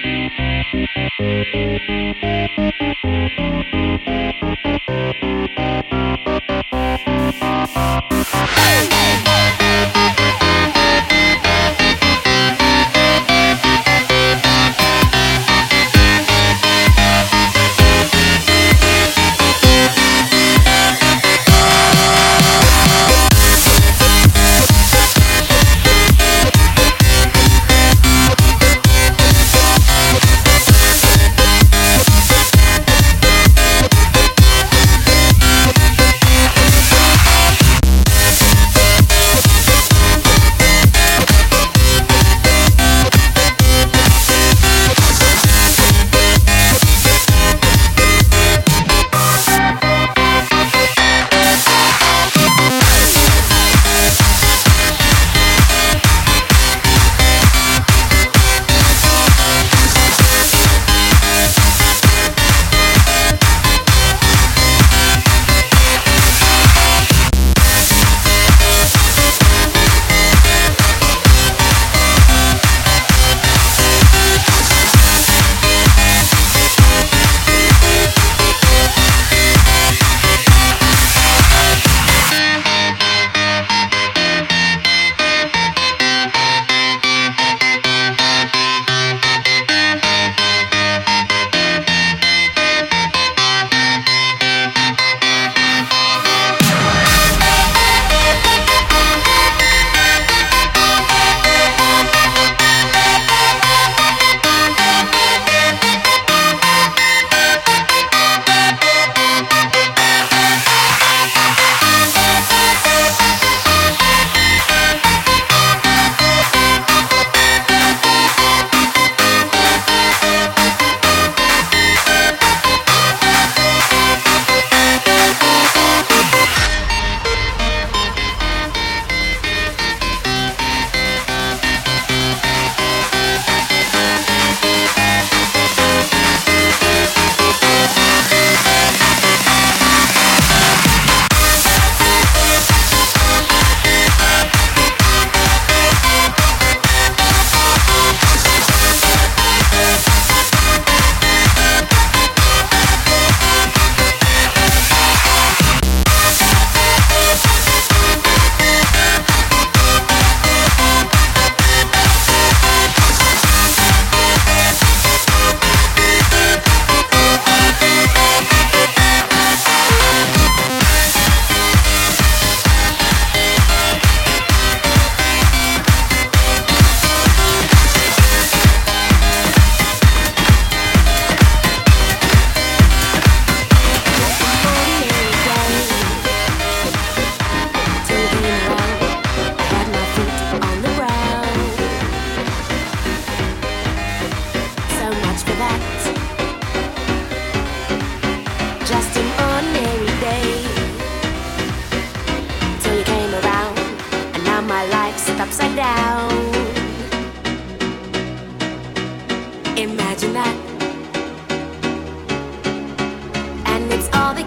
Hey!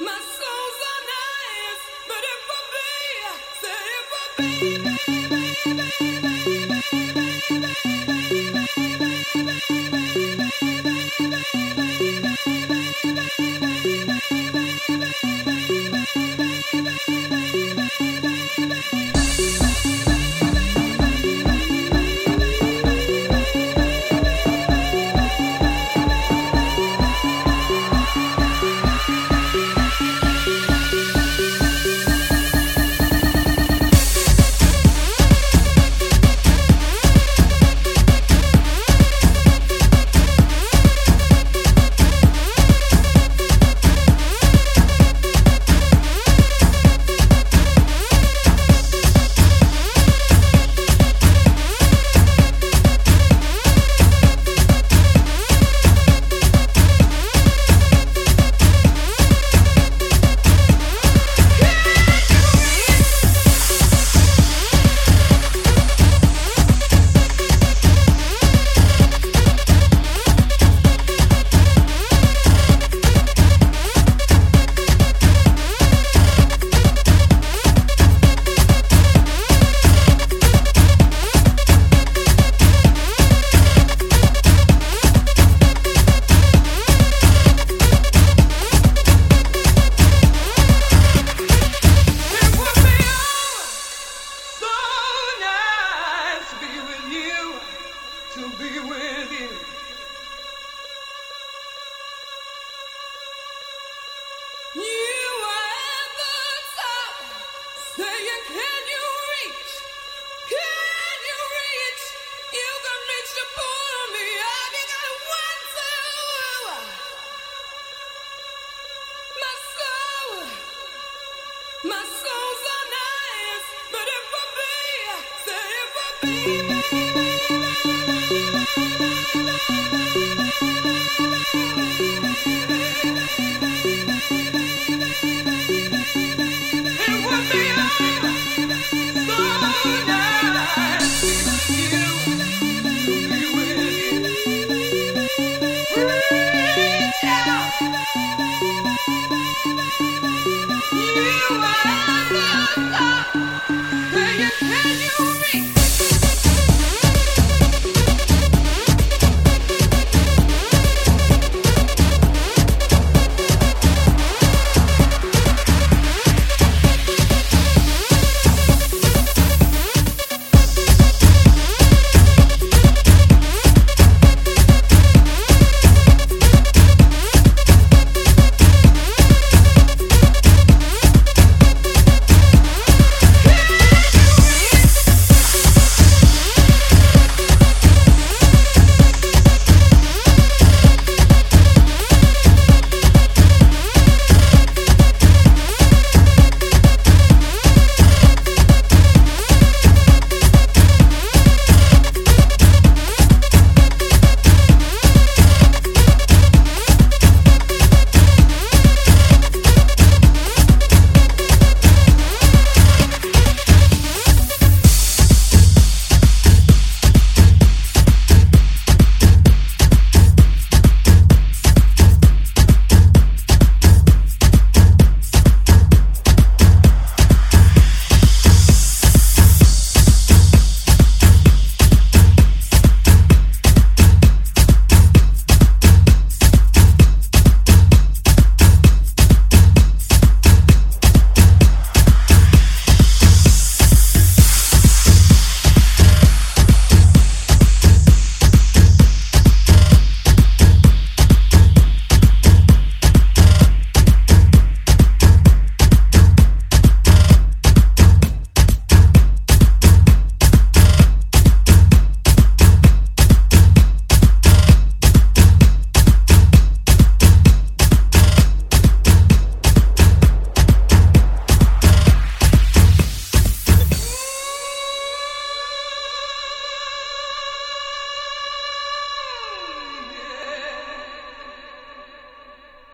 My soul's on ice, but it will be, said it will be.